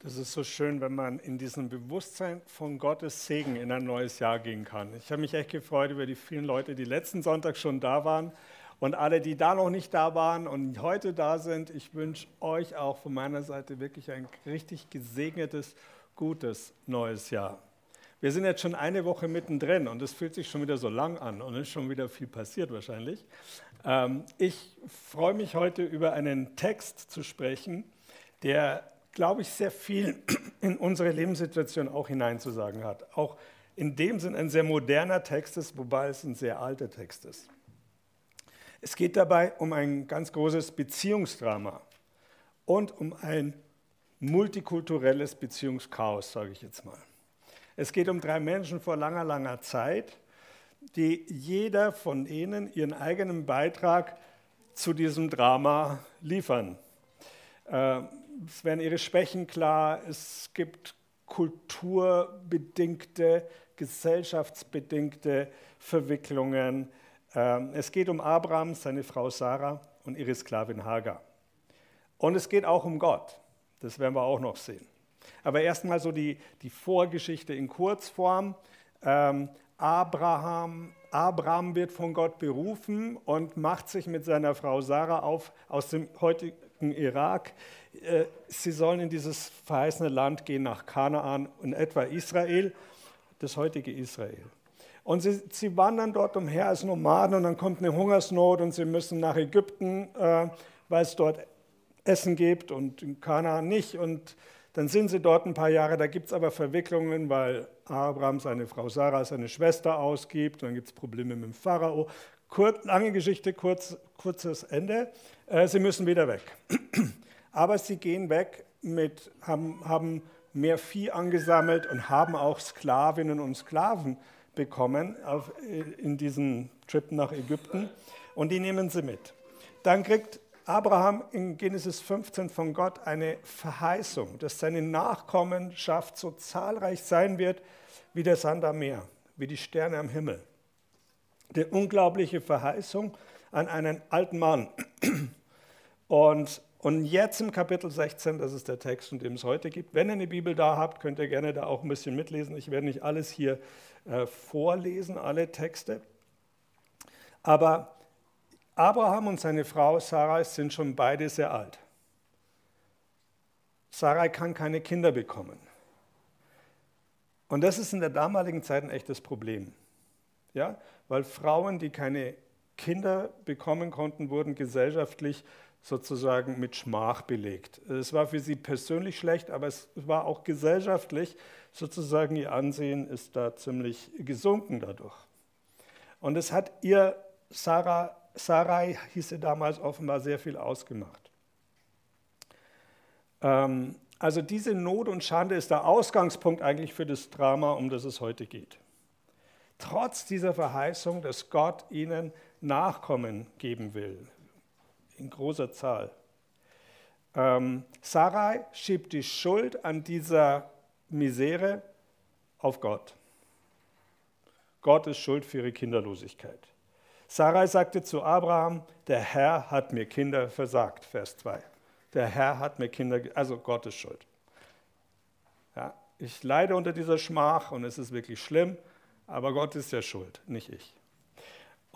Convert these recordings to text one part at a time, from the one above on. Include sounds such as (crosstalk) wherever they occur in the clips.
Das ist so schön, wenn man in diesem Bewusstsein von Gottes Segen in ein neues Jahr gehen kann. Ich habe mich echt gefreut über die vielen Leute, die letzten Sonntag schon da waren und alle, die da noch nicht da waren und heute da sind. Ich wünsche euch auch von meiner Seite wirklich ein richtig gesegnetes, gutes neues Jahr. Wir sind jetzt schon eine Woche mittendrin und es fühlt sich schon wieder so lang an und ist schon wieder viel passiert wahrscheinlich. Ähm, ich freue mich heute über einen Text zu sprechen, der glaube ich, sehr viel (clears throat) in unsere Lebenssituation auch hineinzusagen hat. Auch in dem Sinn ein sehr moderner Text ist, wobei es ein sehr alter Text ist. Es geht dabei um ein ganz großes Beziehungsdrama und um ein multikulturelles Beziehungschaos, sage ich jetzt mal. Es geht um drei Menschen vor langer, langer Zeit, die jeder von ihnen ihren eigenen Beitrag zu diesem Drama liefern. Es werden ihre Schwächen klar, es gibt kulturbedingte, gesellschaftsbedingte Verwicklungen. Ähm, es geht um Abraham, seine Frau Sarah und ihre Sklavin Hagar. Und es geht auch um Gott. Das werden wir auch noch sehen. Aber erstmal so die, die Vorgeschichte in Kurzform. Ähm, Abraham, Abraham wird von Gott berufen und macht sich mit seiner Frau Sarah auf aus dem heutigen Irak äh, sie sollen in dieses verheißene Land gehen, nach Kanaan und etwa Israel, das heutige Israel. Und sie, sie wandern dort umher als Nomaden und dann kommt eine Hungersnot und sie müssen nach Ägypten, äh, weil es dort Essen gibt und in Kanaan nicht. Und dann sind sie dort ein paar Jahre, da gibt es aber Verwicklungen, weil Abraham seine Frau Sarah seine Schwester ausgibt, und dann gibt es Probleme mit dem Pharao. Kur lange Geschichte, kurz, kurzes Ende. Äh, sie müssen wieder weg. (clears throat) aber sie gehen weg, mit, haben, haben mehr Vieh angesammelt und haben auch Sklavinnen und Sklaven bekommen auf, in diesem Trip nach Ägypten und die nehmen sie mit. Dann kriegt Abraham in Genesis 15 von Gott eine Verheißung, dass seine Nachkommenschaft so zahlreich sein wird wie der Sand am Meer, wie die Sterne am Himmel. Die unglaubliche Verheißung an einen alten Mann. Und und jetzt im Kapitel 16, das ist der Text, in dem es heute gibt. Wenn ihr eine Bibel da habt, könnt ihr gerne da auch ein bisschen mitlesen. Ich werde nicht alles hier äh, vorlesen, alle Texte. Aber Abraham und seine Frau Sarai sind schon beide sehr alt. Sarai kann keine Kinder bekommen. Und das ist in der damaligen Zeit ein echtes Problem. Ja? Weil Frauen, die keine Kinder bekommen konnten, wurden gesellschaftlich sozusagen mit Schmach belegt. Es war für sie persönlich schlecht, aber es war auch gesellschaftlich sozusagen ihr Ansehen ist da ziemlich gesunken dadurch. Und es hat ihr, Sarah, Sarai hieß sie damals offenbar sehr viel ausgemacht. Ähm, also diese Not und Schande ist der Ausgangspunkt eigentlich für das Drama, um das es heute geht. Trotz dieser Verheißung, dass Gott ihnen Nachkommen geben will, in großer Zahl. Ähm, Sarai schiebt die Schuld an dieser Misere auf Gott. Gott ist schuld für ihre Kinderlosigkeit. Sarai sagte zu Abraham, der Herr hat mir Kinder versagt, Vers 2. Der Herr hat mir Kinder, also Gott ist schuld. Ja, ich leide unter dieser Schmach und es ist wirklich schlimm, aber Gott ist ja schuld, nicht ich.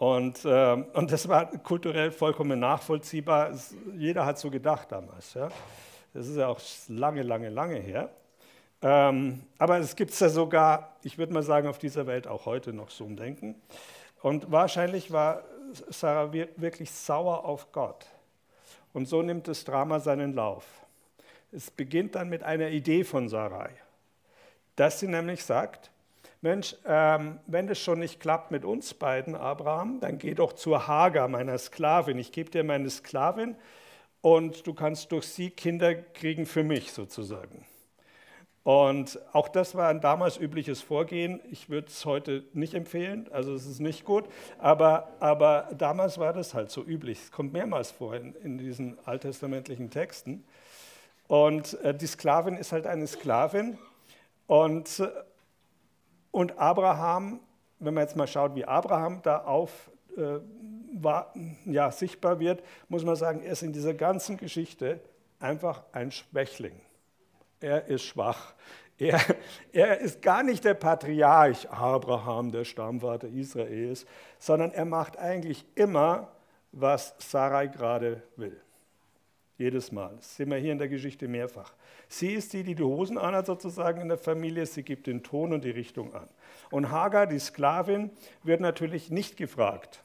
Und, äh, und das war kulturell vollkommen nachvollziehbar. Jeder hat so gedacht damals. Ja. Das ist ja auch lange, lange, lange her. Ähm, aber es gibt es ja sogar, ich würde mal sagen, auf dieser Welt auch heute noch so ein Denken. Und wahrscheinlich war Sarah wirklich sauer auf Gott. Und so nimmt das Drama seinen Lauf. Es beginnt dann mit einer Idee von Sarai, dass sie nämlich sagt, Mensch, ähm, wenn das schon nicht klappt mit uns beiden, Abraham, dann geh doch zur Hagar, meiner Sklavin. Ich gebe dir meine Sklavin und du kannst durch sie Kinder kriegen für mich sozusagen. Und auch das war ein damals übliches Vorgehen. Ich würde es heute nicht empfehlen, also es ist nicht gut, aber, aber damals war das halt so üblich. Es kommt mehrmals vor in, in diesen alttestamentlichen Texten. Und äh, die Sklavin ist halt eine Sklavin. Und und Abraham, wenn man jetzt mal schaut, wie Abraham da auf, äh, war, ja, sichtbar wird, muss man sagen, er ist in dieser ganzen Geschichte einfach ein Schwächling. er ist schwach. Er, er ist gar nicht der Patriarch Abraham, der Stammvater Israels, sondern er macht eigentlich immer, was Sarai gerade will. Jedes Mal. Das sehen wir hier in der Geschichte mehrfach. Sie ist die, die die Hosen anhat sozusagen in der Familie. Sie gibt den Ton und die Richtung an. Und Hagar, die Sklavin, wird natürlich nicht gefragt.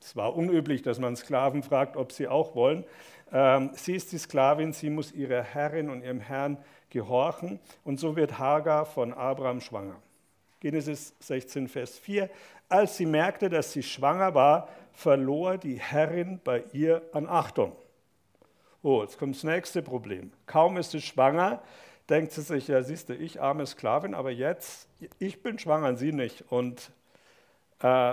Es war unüblich, dass man Sklaven fragt, ob sie auch wollen. Ähm, sie ist die Sklavin, sie muss ihrer Herrin und ihrem Herrn gehorchen. Und so wird Hagar von Abraham schwanger. Genesis 16, Vers 4. Als sie merkte, dass sie schwanger war, verlor die Herrin bei ihr an Achtung. Oh, jetzt kommt das nächste Problem. Kaum ist sie schwanger, denkt sie sich, ja, siehst du, ich arme Sklavin, aber jetzt, ich bin schwanger, sie nicht. Und äh,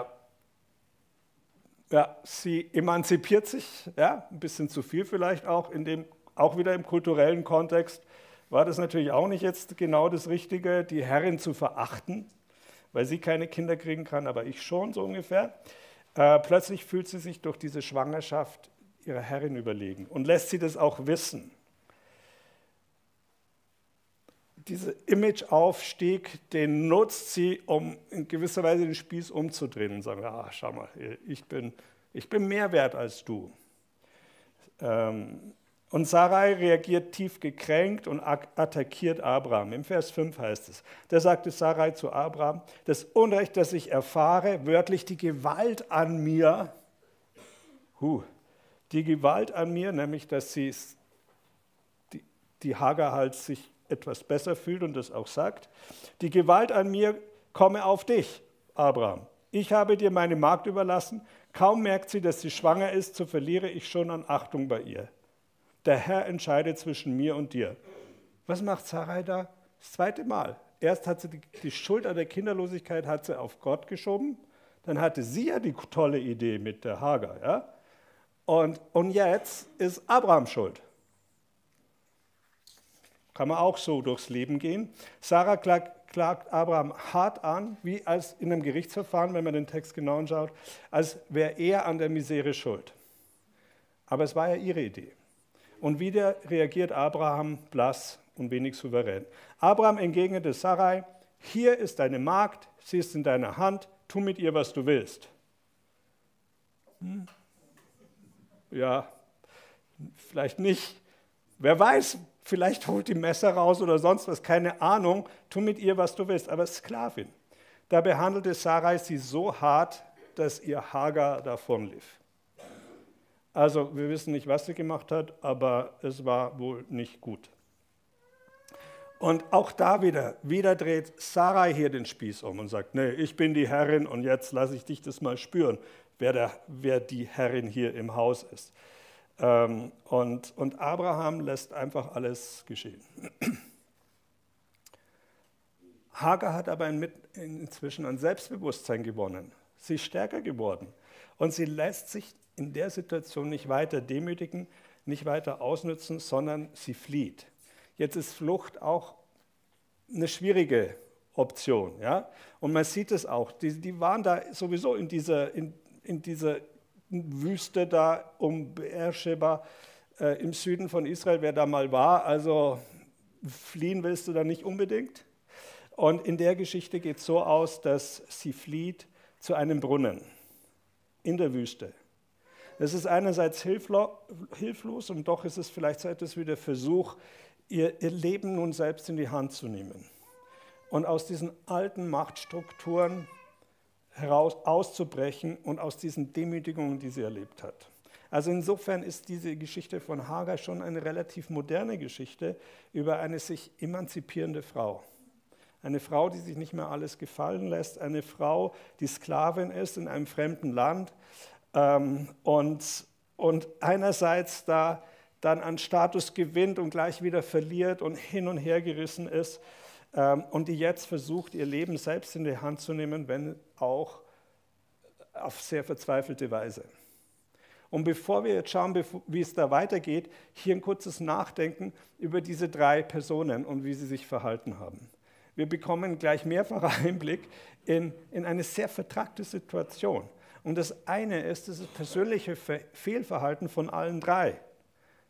ja, sie emanzipiert sich, ja, ein bisschen zu viel vielleicht auch, in dem, auch wieder im kulturellen Kontext war das natürlich auch nicht jetzt genau das Richtige, die Herrin zu verachten, weil sie keine Kinder kriegen kann, aber ich schon so ungefähr. Äh, plötzlich fühlt sie sich durch diese Schwangerschaft ihrer Herrin überlegen und lässt sie das auch wissen. Dieser Imageaufstieg, den nutzt sie, um in gewisser Weise den Spieß umzudrehen und sagen, ah, schau mal, ich bin, ich bin mehr wert als du. Ähm, und Sarai reagiert tief gekränkt und attackiert Abraham. Im Vers 5 heißt es, da sagte Sarai zu Abraham, das Unrecht, das ich erfahre, wörtlich die Gewalt an mir, huh, die Gewalt an mir, nämlich dass sie die, die Hagar halt sich etwas besser fühlt und das auch sagt, die Gewalt an mir komme auf dich, Abraham. Ich habe dir meine Magd überlassen, kaum merkt sie, dass sie schwanger ist, so verliere ich schon an Achtung bei ihr. Der Herr entscheidet zwischen mir und dir. Was macht Sarai da? Das zweite Mal. Erst hat sie die, die Schuld an der Kinderlosigkeit hat sie auf Gott geschoben, dann hatte sie ja die tolle Idee mit der Hagar. Ja? Und, und jetzt ist Abraham schuld. Kann man auch so durchs Leben gehen. Sarah klagt, klagt Abraham hart an, wie als in einem Gerichtsverfahren, wenn man den Text genau anschaut, als wäre er an der Misere schuld. Aber es war ja ihre Idee. Und wieder reagiert Abraham blass und wenig souverän. Abraham entgegnete Sarai, hier ist deine Magd, sie ist in deiner Hand, tu mit ihr, was du willst. Hm? Ja, vielleicht nicht. Wer weiß, vielleicht holt die Messer raus oder sonst was, keine Ahnung. Tu mit ihr, was du willst, aber Sklavin. Da behandelte Sarai sie so hart, dass ihr Hagar davonlief. Also wir wissen nicht, was sie gemacht hat, aber es war wohl nicht gut. Und auch da wieder, wieder dreht Sarai hier den Spieß um und sagt, nee, ich bin die Herrin und jetzt lasse ich dich das mal spüren wer, der, wer die Herrin hier im Haus ist. Ähm, und, und Abraham lässt einfach alles geschehen. (clears throat) Hagar hat aber inzwischen an Selbstbewusstsein gewonnen. Sie ist stärker geworden. Und sie lässt sich in der Situation nicht weiter demütigen, nicht weiter ausnützen, sondern sie flieht. Jetzt ist Flucht auch eine schwierige Option. Ja? Und man sieht es auch, die, die waren da sowieso in dieser, in, in dieser Wüste da um Beersheba äh, im Süden von Israel, wer da mal war. Also fliehen willst du da nicht unbedingt. Und in der Geschichte geht es so aus, dass sie flieht zu einem Brunnen in der Wüste. Das ist einerseits hilflos und doch ist es vielleicht so etwas wie der Versuch, ihr, ihr Leben nun selbst in die Hand zu nehmen und aus diesen alten Machtstrukturen heraus auszubrechen und aus diesen Demütigungen, die sie erlebt hat. Also insofern ist diese Geschichte von Hagar schon eine relativ moderne Geschichte über eine sich emanzipierende Frau. Eine Frau, die sich nicht mehr alles gefallen lässt, eine Frau, die Sklavin ist in einem fremden Land ähm, und, und einerseits da dann an Status gewinnt und gleich wieder verliert und hin und her gerissen ist und die jetzt versucht, ihr Leben selbst in die Hand zu nehmen, wenn auch auf sehr verzweifelte Weise. Und bevor wir jetzt schauen, wie es da weitergeht, hier ein kurzes Nachdenken über diese drei Personen und wie sie sich verhalten haben. Wir bekommen gleich mehrfacher (laughs) Einblick in, in eine sehr vertragte Situation. Und das eine ist das persönliche Fehlverhalten von allen drei.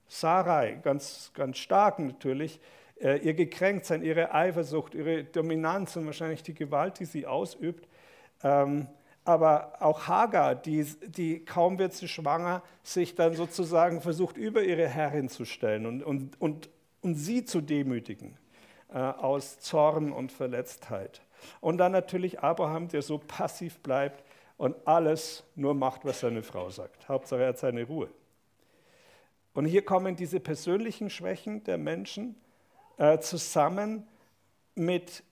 Sarai, ganz, ganz stark natürlich, ihr Gekränktsein, ihre Eifersucht, ihre Dominanz und wahrscheinlich die Gewalt, die sie ausübt. Ähm, aber auch Hagar, die, die kaum wird sie schwanger, sich dann sozusagen versucht, über ihre Herrin zu stellen und, und, und, und sie zu demütigen äh, aus Zorn und Verletztheit. Und dann natürlich Abraham, der so passiv bleibt und alles nur macht, was seine Frau sagt. Hauptsache er hat seine Ruhe. Und hier kommen diese persönlichen Schwächen der Menschen äh, zusammen mit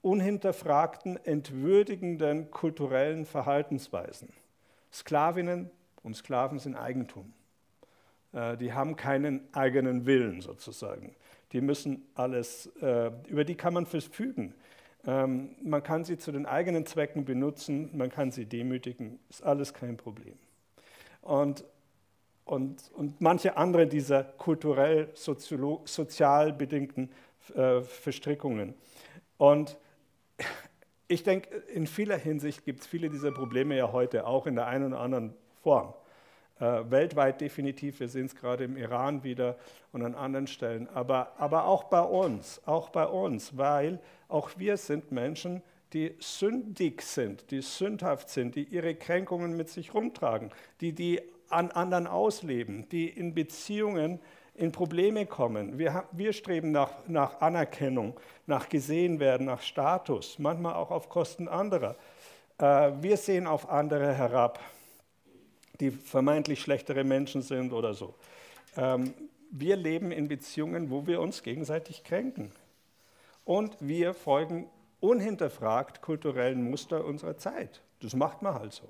unhinterfragten, entwürdigenden kulturellen Verhaltensweisen. Sklavinnen und Sklaven sind Eigentum. Äh, die haben keinen eigenen Willen sozusagen. Die müssen alles, äh, über die kann man verfügen. Ähm, man kann sie zu den eigenen Zwecken benutzen, man kann sie demütigen, ist alles kein Problem. Und, und, und manche andere dieser kulturell sozial bedingten äh, Verstrickungen. Und ich denke, in vieler Hinsicht gibt es viele dieser Probleme ja heute auch in der einen oder anderen Form. Äh, weltweit definitiv, wir sehen es gerade im Iran wieder und an anderen Stellen, aber, aber auch bei uns, auch bei uns, weil auch wir sind Menschen, die sündig sind, die sündhaft sind, die ihre Kränkungen mit sich rumtragen, die die an anderen ausleben, die in Beziehungen in Probleme kommen. Wir, wir streben nach, nach Anerkennung, nach gesehen werden, nach Status, manchmal auch auf Kosten anderer. Äh, wir sehen auf andere herab, die vermeintlich schlechtere Menschen sind oder so. Ähm, wir leben in Beziehungen, wo wir uns gegenseitig kränken. Und wir folgen unhinterfragt kulturellen Muster unserer Zeit. Das macht man halt so.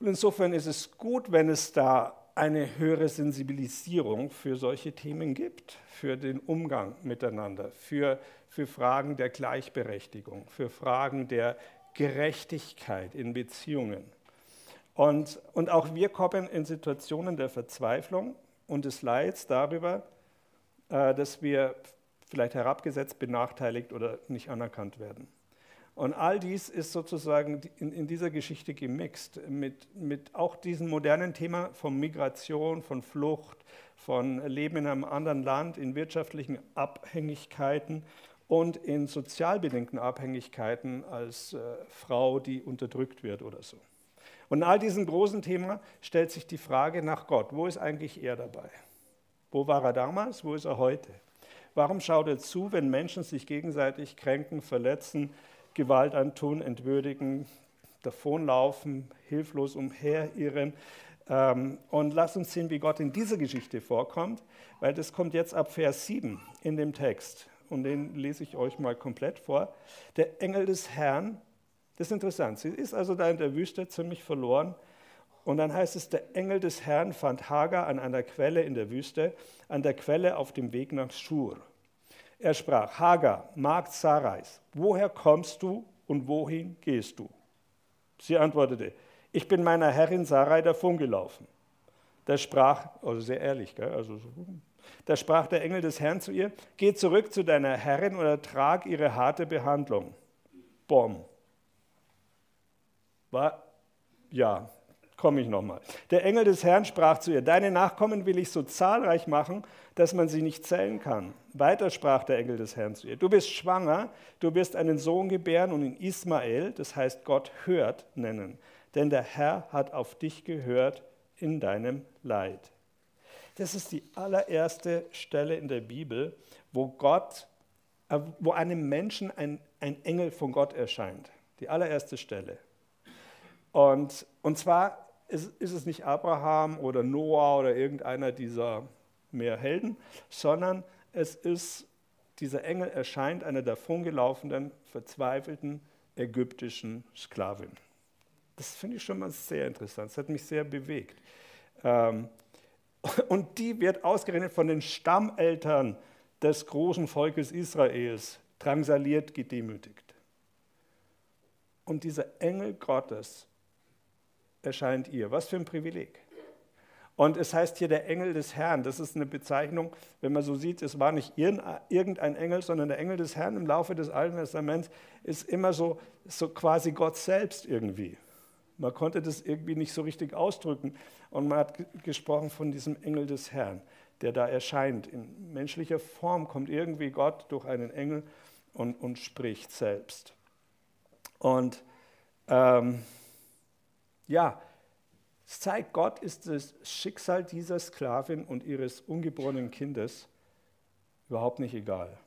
Und insofern ist es gut, wenn es da eine höhere Sensibilisierung für solche Themen gibt, für den Umgang miteinander, für, für Fragen der Gleichberechtigung, für Fragen der Gerechtigkeit in Beziehungen. Und, und auch wir kommen in Situationen der Verzweiflung und des Leids darüber, äh, dass wir vielleicht herabgesetzt, benachteiligt oder nicht anerkannt werden. Und all dies ist sozusagen in, in dieser Geschichte gemixt mit, mit auch diesem modernen Thema von Migration, von Flucht, von Leben in einem anderen Land, in wirtschaftlichen Abhängigkeiten und in sozial bedingten Abhängigkeiten als äh, Frau, die unterdrückt wird oder so. Und in all diesem großen Thema stellt sich die Frage nach Gott. Wo ist eigentlich er dabei? Wo war er damals? Wo ist er heute? Warum schaut er zu, wenn Menschen sich gegenseitig kränken, verletzen, Gewalt antun, entwürdigen, davonlaufen, hilflos umherirren. Ähm, und lasst uns sehen, wie Gott in dieser Geschichte vorkommt, weil das kommt jetzt ab Vers 7 in dem Text. Und den lese ich euch mal komplett vor. Der Engel des Herrn, das ist interessant, sie ist also da in der Wüste ziemlich verloren. Und dann heißt es, der Engel des Herrn fand Hagar an einer Quelle in der Wüste, an der Quelle auf dem Weg nach Schur. Er sprach, Hagar, Magd Sarais, woher kommst du und wohin gehst du? Sie antwortete, ich bin meiner Herrin Sarai davongelaufen. Da sprach, also sehr ehrlich, gell? Also, da sprach der Engel des Herrn zu ihr, geh zurück zu deiner Herrin und ertrag ihre harte Behandlung. Bom. War, ja, komme ich nochmal. Der Engel des Herrn sprach zu ihr, deine Nachkommen will ich so zahlreich machen, dass man sie nicht zählen kann. Weiter sprach der Engel des Herrn zu ihr, du bist schwanger, du wirst einen Sohn gebären und ihn Ismael, das heißt Gott hört, nennen. Denn der Herr hat auf dich gehört in deinem Leid. Das ist die allererste Stelle in der Bibel, wo Gott, äh, wo einem Menschen ein, ein Engel von Gott erscheint. Die allererste Stelle. Und, und zwar ist, ist es nicht Abraham oder Noah oder irgendeiner dieser mehr Helden, sondern es ist, dieser Engel erscheint einer davongelaufenen, verzweifelten ägyptischen Sklavin. Das finde ich schon mal sehr interessant. Das hat mich sehr bewegt. Ähm, (laughs) und die wird ausgerechnet von den Stammeltern des großen Volkes Israels drangsaliert, gedemütigt. Und dieser Engel Gottes erscheint ihr. Was für ein Privileg. Und es heißt hier der Engel des Herrn. Das ist eine Bezeichnung, wenn man so sieht, es war nicht irgendein Engel, sondern der Engel des Herrn im Laufe des Alten Testaments ist immer so, so quasi Gott selbst irgendwie. Man konnte das irgendwie nicht so richtig ausdrücken. Und man hat gesprochen von diesem Engel des Herrn, der da erscheint. In menschlicher Form kommt irgendwie Gott durch einen Engel und, und spricht selbst. Und ähm, ja, es zeigt, Gott ist das Schicksal dieser Sklavin und ihres ungeborenen Kindes überhaupt nicht egal.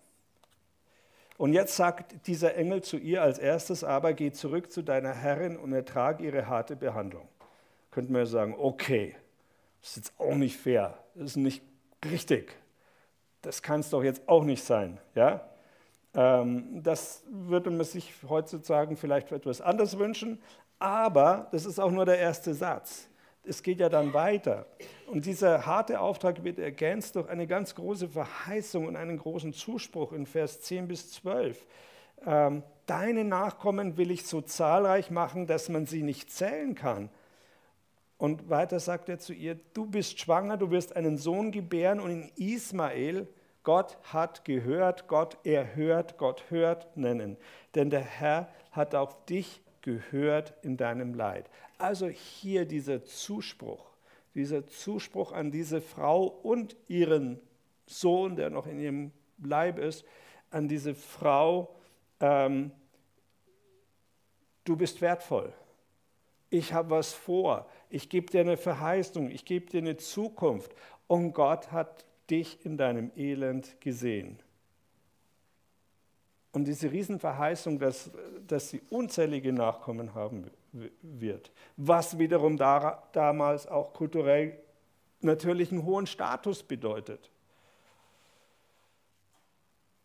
Und jetzt sagt dieser Engel zu ihr als erstes, aber geh zurück zu deiner Herrin und ertrage ihre harte Behandlung. Könnten wir sagen, okay, das ist jetzt auch nicht fair, das ist nicht richtig. Das kann es doch jetzt auch nicht sein. Ja? Ähm, das würde man sich heutzutage vielleicht etwas anders wünschen, aber das ist auch nur der erste Satz es geht ja dann weiter. Und dieser harte Auftrag wird ergänzt durch eine ganz große Verheißung und einen großen Zuspruch in Vers 10 bis 12. Ähm, Deine Nachkommen will ich so zahlreich machen, dass man sie nicht zählen kann. Und weiter sagt er zu ihr, du bist schwanger, du wirst einen Sohn gebären und in Ismael, Gott hat gehört, Gott erhört, Gott hört nennen. Denn der Herr hat auf dich gehört in deinem Leid. Also hier dieser Zuspruch, dieser Zuspruch an diese Frau und ihren Sohn, der noch in ihrem Leib ist, an diese Frau, ähm, du bist wertvoll. Ich habe was vor. Ich gebe dir eine Verheißung. Ich gebe dir eine Zukunft. Und Gott hat dich in deinem Elend gesehen. Und diese Riesenverheißung, dass, dass sie unzählige Nachkommen haben wird, was wiederum da, damals auch kulturell natürlich einen hohen Status bedeutet.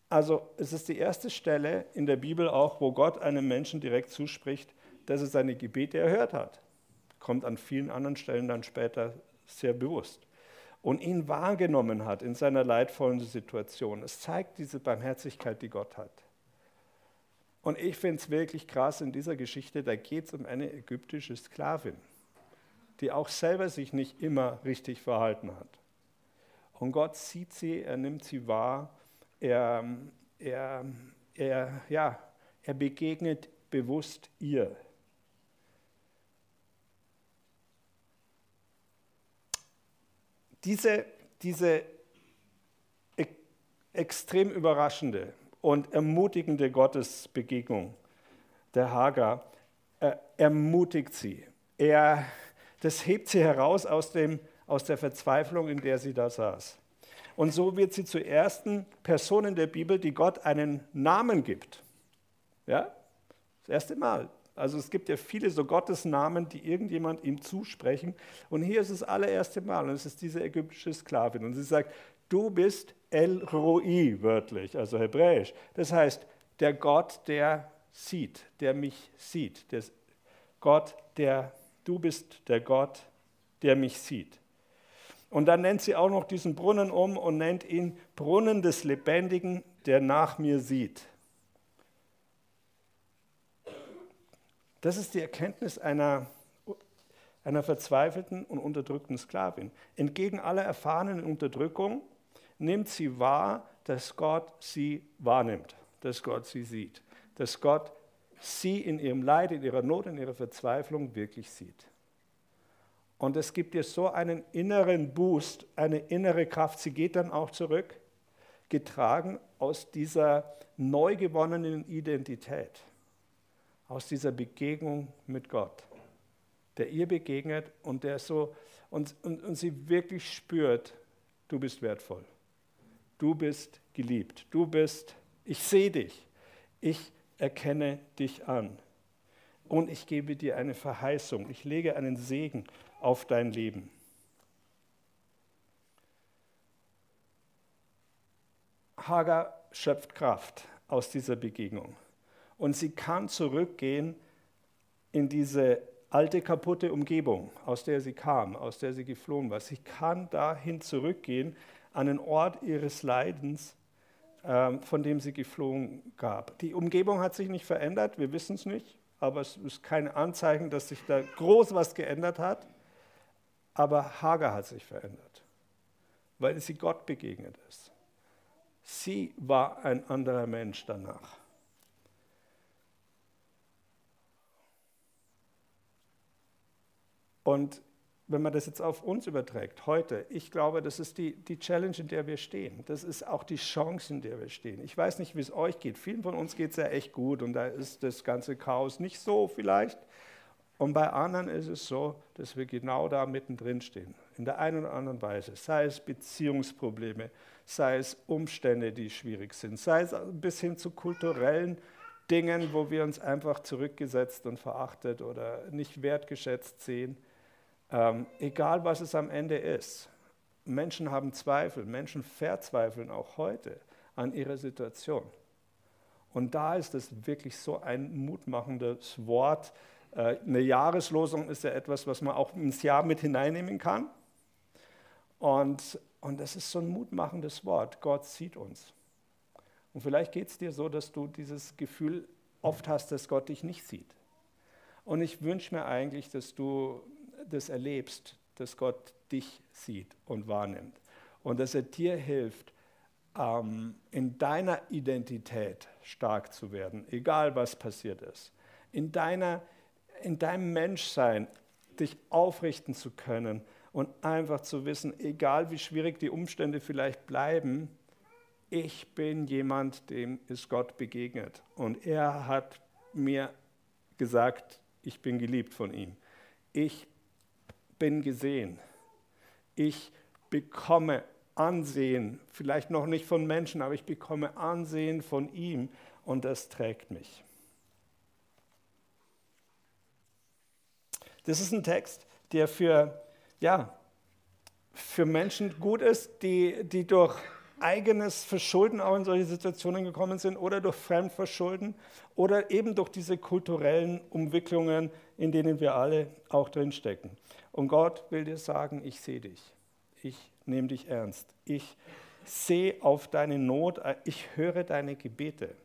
Also es ist die erste Stelle in der Bibel auch, wo Gott einem Menschen direkt zuspricht, dass er seine Gebete erhört hat. Kommt an vielen anderen Stellen dann später sehr bewusst. Und ihn wahrgenommen hat in seiner leidvollen Situation. Es zeigt diese Barmherzigkeit, die Gott hat. Und ich finde es wirklich krass in dieser Geschichte, da geht es um eine ägyptische Sklavin, die auch selber sich nicht immer richtig verhalten hat. Und Gott sieht sie, er nimmt sie wahr, er, er, er, ja, er begegnet bewusst ihr. Diese, diese extrem überraschende und ermutigende Gottesbegegnung der Hagar äh, ermutigt sie. Er, das hebt sie heraus aus, dem, aus der Verzweiflung, in der sie da saß. Und so wird sie zur ersten Person in der Bibel, die Gott einen Namen gibt. Ja? Das erste Mal. Also es gibt ja viele so Gottesnamen, die irgendjemand ihm zusprechen. Und hier ist es das allererste Mal. Und es ist diese ägyptische Sklavin. Und sie sagt, du bist El Roi wörtlich, also hebräisch. Das heißt, der Gott, der sieht, der mich sieht. Der Gott, der, du bist der Gott, der mich sieht. Und dann nennt sie auch noch diesen Brunnen um und nennt ihn Brunnen des Lebendigen, der nach mir sieht. Das ist die Erkenntnis einer, einer verzweifelten und unterdrückten Sklavin. Entgegen aller erfahrenen Unterdrückung nimmt sie wahr, dass Gott sie wahrnimmt, dass Gott sie sieht, dass Gott sie in ihrem Leid, in ihrer Not, in ihrer Verzweiflung wirklich sieht. Und es gibt ihr so einen inneren Boost, eine innere Kraft. Sie geht dann auch zurück, getragen aus dieser neu gewonnenen Identität, aus dieser Begegnung mit Gott, der ihr begegnet und der so und, und, und sie wirklich spürt, du bist wertvoll. Du bist geliebt. Du bist, ich sehe dich. Ich erkenne dich an. Und ich gebe dir eine Verheißung. Ich lege einen Segen auf dein Leben. Hagar schöpft Kraft aus dieser Begegnung. Und sie kann zurückgehen in diese alte, kaputte Umgebung, aus der sie kam, aus der sie geflohen war. Sie kann dahin zurückgehen, an den Ort ihres Leidens, ähm, von dem sie geflohen gab. Die Umgebung hat sich nicht verändert, wir wissen es nicht, aber es ist kein Anzeichen, dass sich da groß was geändert hat. Aber Hagar hat sich verändert, weil sie Gott begegnet ist. Sie war ein anderer Mensch danach. Und wenn man das jetzt auf uns überträgt, heute, ich glaube, das ist die, die Challenge, in der wir stehen. Das ist auch die Chance, in der wir stehen. Ich weiß nicht, wie es euch geht. Vielen von uns geht es ja echt gut und da ist das ganze Chaos nicht so vielleicht. Und bei anderen ist es so, dass wir genau da mittendrin stehen, in der einen oder anderen Weise. Sei es Beziehungsprobleme, sei es Umstände, die schwierig sind, sei es bis hin zu kulturellen Dingen, wo wir uns einfach zurückgesetzt und verachtet oder nicht wertgeschätzt sehen. Ähm, egal, was es am Ende ist. Menschen haben Zweifel, Menschen verzweifeln auch heute an ihrer Situation. Und da ist es wirklich so ein mutmachendes Wort. Äh, eine Jahreslosung ist ja etwas, was man auch ins Jahr mit hineinnehmen kann. Und, und das ist so ein mutmachendes Wort. Gott sieht uns. Und vielleicht geht es dir so, dass du dieses Gefühl oft hast, dass Gott dich nicht sieht. Und ich wünsche mir eigentlich, dass du das erlebst, dass Gott dich sieht und wahrnimmt. Und dass er dir hilft, ähm, in deiner Identität stark zu werden, egal was passiert ist, in, deiner, in deinem Menschsein dich aufrichten zu können und einfach zu wissen, egal wie schwierig die Umstände vielleicht bleiben, ich bin jemand, dem ist Gott begegnet. Und er hat mir gesagt, ich bin geliebt von ihm. Ich bin gesehen. Ich bekomme Ansehen, vielleicht noch nicht von Menschen, aber ich bekomme Ansehen von ihm und das trägt mich. Das ist ein Text, der für, ja, für Menschen gut ist, die, die durch eigenes Verschulden auch in solche Situationen gekommen sind oder durch Fremdverschulden oder eben durch diese kulturellen Umwicklungen, in denen wir alle auch drinstecken. Und Gott will dir sagen, ich sehe dich. Ich nehme dich ernst. Ich sehe auf deine Not. Ich höre deine Gebete.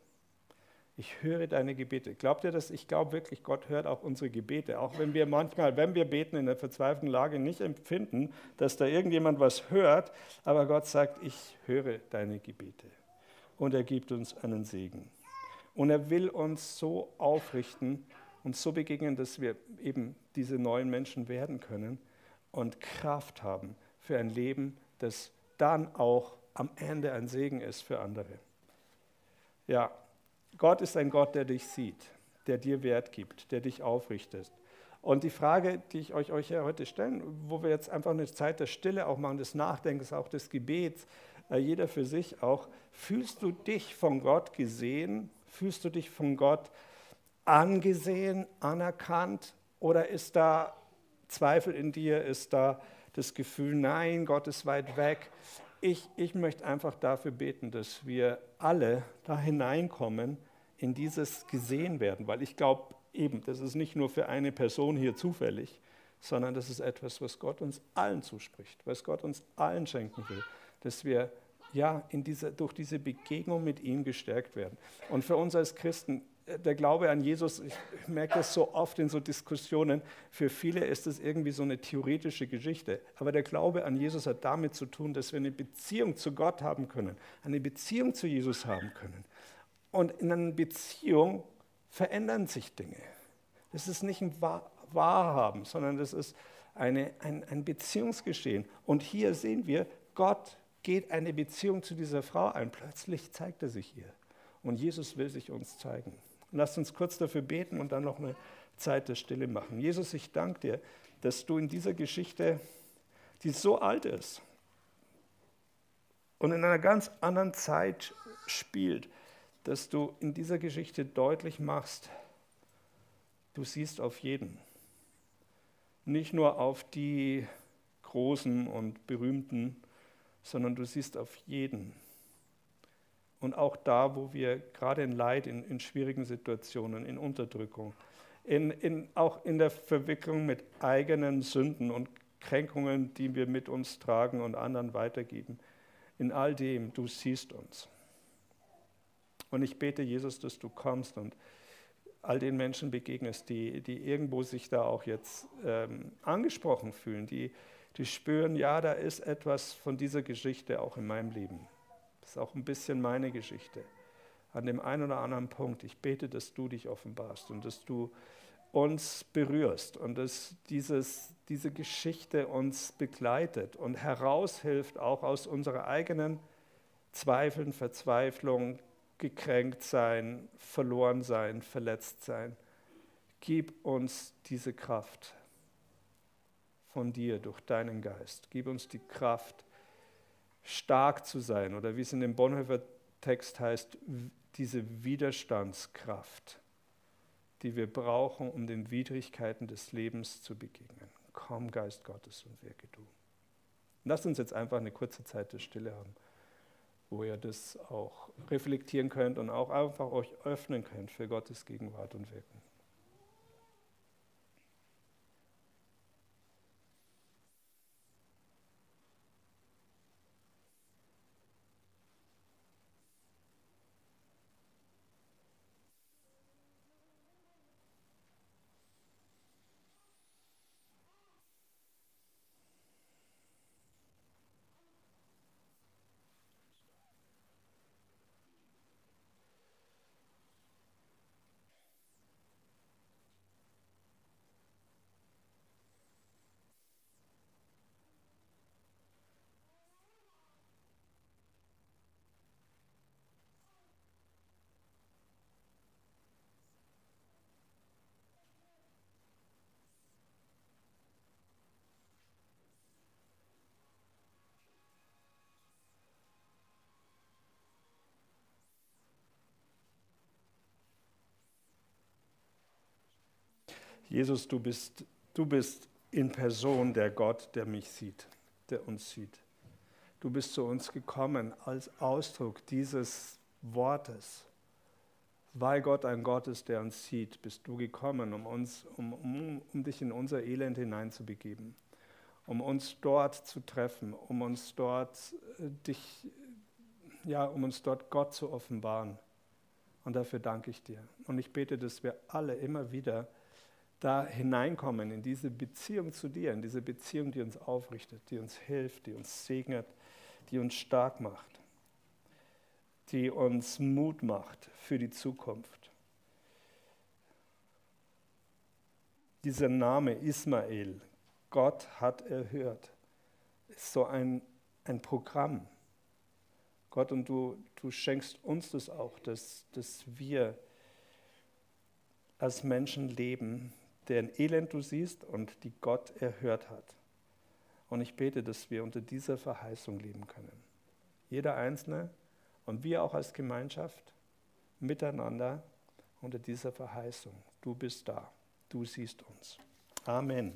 Ich höre deine Gebete. Glaubt ihr das? Ich glaube wirklich, Gott hört auch unsere Gebete. Auch wenn wir manchmal, wenn wir beten, in der verzweifelten Lage nicht empfinden, dass da irgendjemand was hört. Aber Gott sagt, ich höre deine Gebete. Und er gibt uns einen Segen. Und er will uns so aufrichten, uns so begegnen, dass wir eben diese neuen Menschen werden können und Kraft haben für ein Leben, das dann auch am Ende ein Segen ist für andere. Ja, Gott ist ein Gott, der dich sieht, der dir Wert gibt, der dich aufrichtet. Und die Frage, die ich euch, euch heute stellen, wo wir jetzt einfach eine Zeit der Stille auch machen, des Nachdenkens, auch des Gebets, äh, jeder für sich auch, fühlst du dich von Gott gesehen? Fühlst du dich von Gott angesehen, anerkannt? Oder ist da Zweifel in dir? Ist da das Gefühl, nein, Gott ist weit weg? Ich, ich möchte einfach dafür beten, dass wir alle da hineinkommen in dieses gesehen werden, weil ich glaube eben, das ist nicht nur für eine Person hier zufällig, sondern das ist etwas, was Gott uns allen zuspricht, was Gott uns allen schenken will, dass wir ja in dieser, durch diese Begegnung mit ihm gestärkt werden. Und für uns als Christen der Glaube an Jesus, ich merke das so oft in so Diskussionen, für viele ist es irgendwie so eine theoretische Geschichte. Aber der Glaube an Jesus hat damit zu tun, dass wir eine Beziehung zu Gott haben können, eine Beziehung zu Jesus haben können. Und in einer Beziehung verändern sich Dinge. Das ist nicht ein Wahrhaben, sondern das ist eine, ein, ein Beziehungsgeschehen. Und hier sehen wir, Gott geht eine Beziehung zu dieser Frau ein. Plötzlich zeigt er sich ihr. Und Jesus will sich uns zeigen. Lasst uns kurz dafür beten und dann noch eine Zeit der Stille machen. Jesus, ich danke dir, dass du in dieser Geschichte, die so alt ist und in einer ganz anderen Zeit spielt, dass du in dieser Geschichte deutlich machst, du siehst auf jeden. Nicht nur auf die Großen und Berühmten, sondern du siehst auf jeden und auch da, wo wir gerade in Leid, in, in schwierigen Situationen, in Unterdrückung, in, in, auch in der Verwicklung mit eigenen Sünden und Kränkungen, die wir mit uns tragen und anderen weitergeben, in all dem, du siehst uns. Und ich bete, Jesus, dass du kommst und all den Menschen begegnest, die, die irgendwo sich da auch jetzt ähm, angesprochen fühlen, die, die spüren, ja, da ist etwas von dieser Geschichte auch in meinem Leben. Ist auch ein bisschen meine Geschichte. An dem einen oder anderen Punkt. Ich bete, dass du dich offenbarst und dass du uns berührst und dass dieses, diese Geschichte uns begleitet und heraushilft, auch aus unserer eigenen Zweifeln, Verzweiflung, gekränkt sein, verloren sein, verletzt sein. Gib uns diese Kraft von dir durch deinen Geist. Gib uns die Kraft, stark zu sein oder wie es in dem Bonhoeffer Text heißt, diese Widerstandskraft, die wir brauchen, um den Widrigkeiten des Lebens zu begegnen. Komm, Geist Gottes, und wirke du. Lasst uns jetzt einfach eine kurze Zeit der Stille haben wo ihr das auch reflektieren könnt und auch einfach euch öffnen könnt für Gottes Gegenwart und Wirken. Jesus, du bist, du bist in Person der Gott, der mich sieht, der uns sieht. Du bist zu uns gekommen als Ausdruck dieses Wortes. Weil Gott ein Gott ist, der uns sieht, bist du gekommen, um, uns, um, um, um dich in unser Elend hineinzubegeben, um uns dort zu treffen, um uns dort äh, dich, ja, um uns dort Gott zu offenbaren. Und dafür danke ich dir. Und ich bete, dass wir alle immer wieder da hineinkommen in diese Beziehung zu dir, in diese Beziehung, die uns aufrichtet, die uns hilft, die uns segnet, die uns stark macht, die uns Mut macht für die Zukunft. Dieser Name Ismael, Gott hat erhört, ist so ein, ein Programm. Gott, und du, du schenkst uns das auch, dass, dass wir als Menschen leben, deren Elend du siehst und die Gott erhört hat. Und ich bete, dass wir unter dieser Verheißung leben können. Jeder Einzelne und wir auch als Gemeinschaft miteinander unter dieser Verheißung. Du bist da, du siehst uns. Amen.